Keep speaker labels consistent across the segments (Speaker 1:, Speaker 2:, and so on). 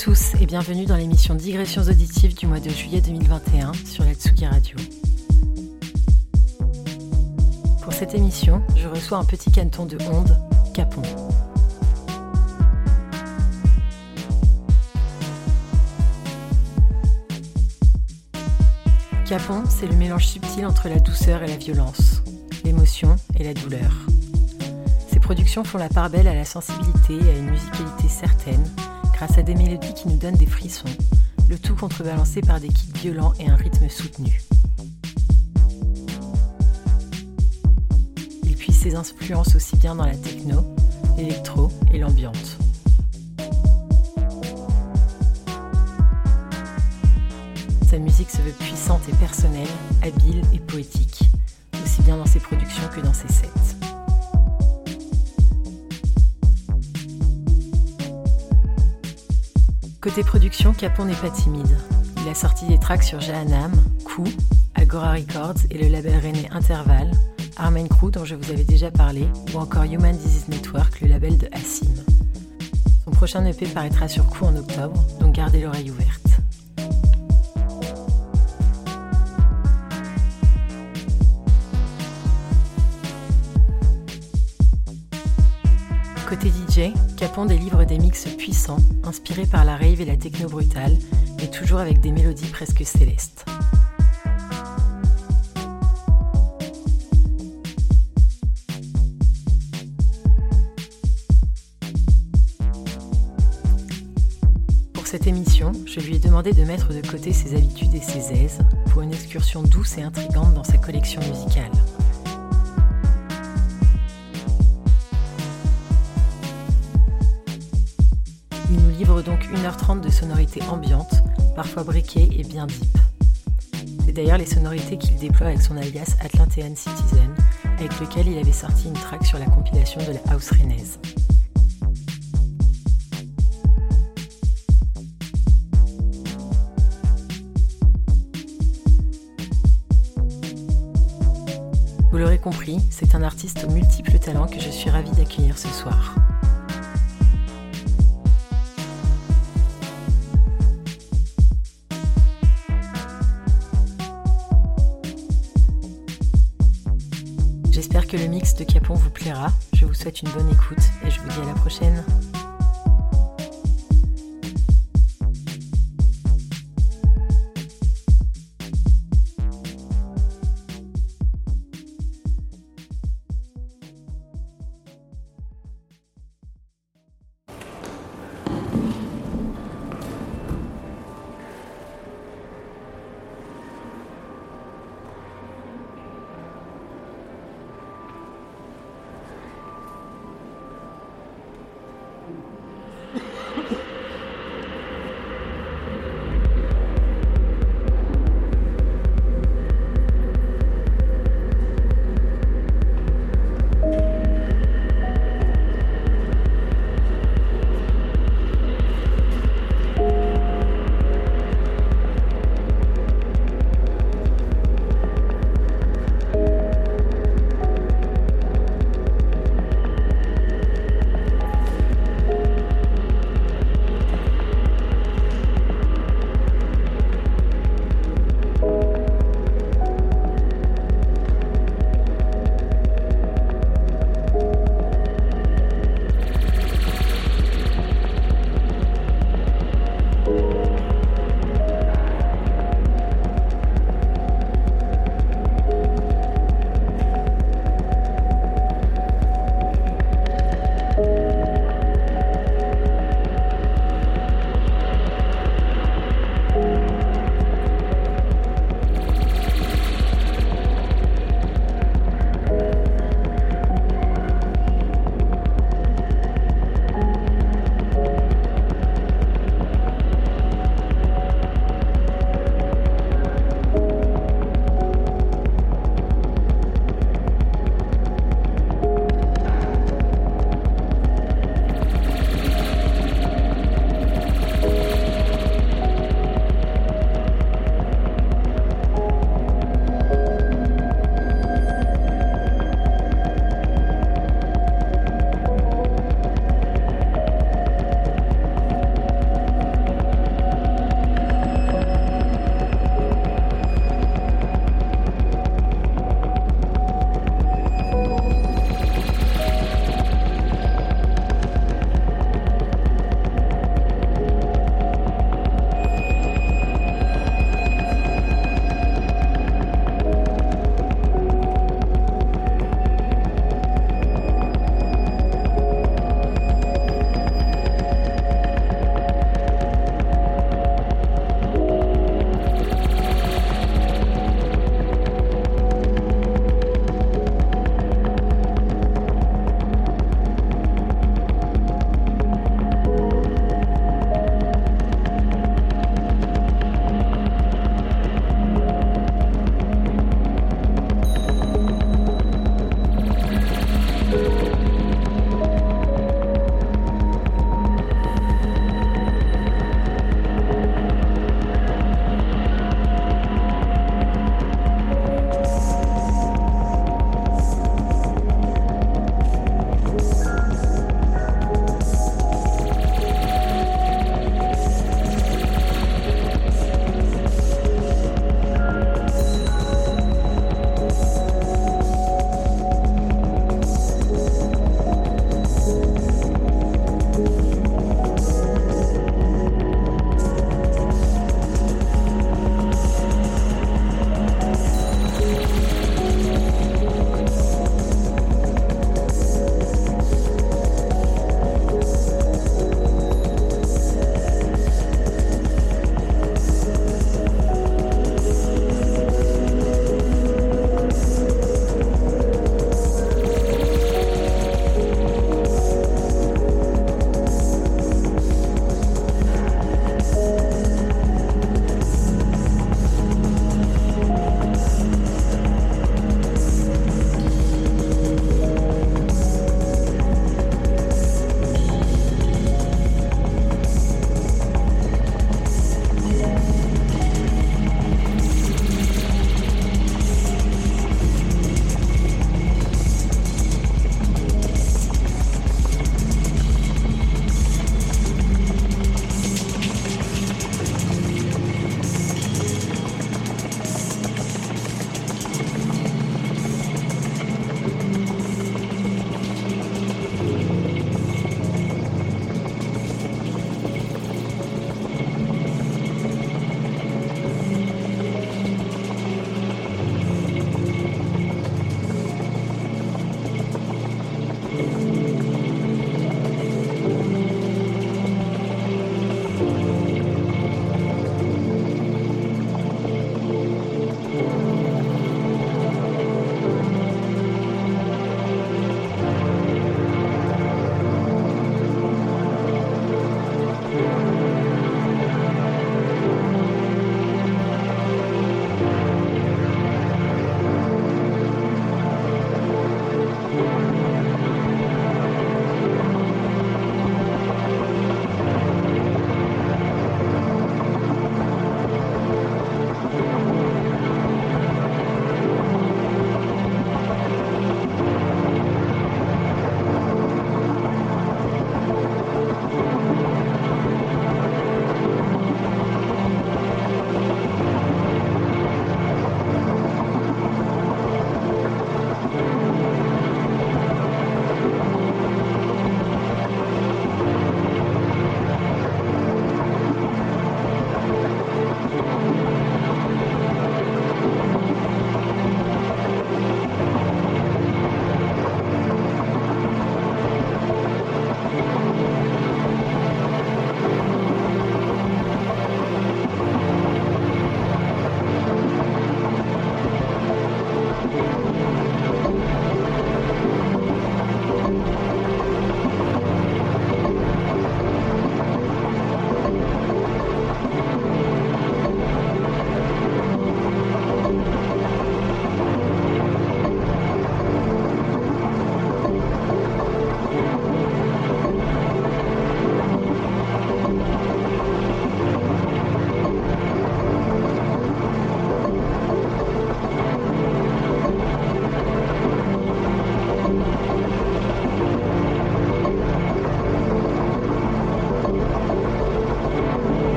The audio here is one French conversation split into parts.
Speaker 1: Tous et bienvenue dans l'émission Digressions auditives du mois de juillet 2021 sur la Tsugi Radio. Pour cette émission, je reçois un petit caneton de ondes, Capon. Capon, c'est le mélange subtil entre la douceur et la violence, l'émotion et la douleur. Ses productions font la part belle à la sensibilité et à une musicalité certaine, grâce à des mélodies qui nous donnent des frissons, le tout contrebalancé par des kicks violents et un rythme soutenu. Il puise ses influences aussi bien dans la techno, l'électro et l'ambiante. Sa musique se veut puissante et personnelle, habile et poétique, aussi bien dans ses productions que dans ses sets. Côté production, Capon n'est pas timide. Il a sorti des tracks sur Jahannam, Coup, Agora Records et le label rennais Interval, Armen Crew dont je vous avais déjà parlé, ou encore Human Disease Network, le label de Assim. Son prochain EP paraîtra sur Coup en octobre, donc gardez l'oreille ouverte. Côté DJ, Capon délivre des mix puissants, inspirés par la rave et la techno brutale, mais toujours avec des mélodies presque célestes. Pour cette émission, je lui ai demandé de mettre de côté ses habitudes et ses aises pour une excursion douce et intrigante dans sa collection musicale. Il nous livre donc 1h30 de sonorités ambiantes, parfois briquées et bien deep. C'est d'ailleurs les sonorités qu'il déploie avec son alias Atlantean Citizen, avec lequel il avait sorti une track sur la compilation de la house rennaise. Vous l'aurez compris, c'est un artiste aux multiples talents que je suis ravie d'accueillir ce soir. De Capon vous plaira. Je vous souhaite une bonne écoute et je vous dis à la prochaine.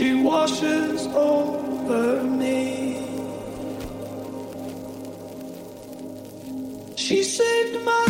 Speaker 2: She washes over me. She saved my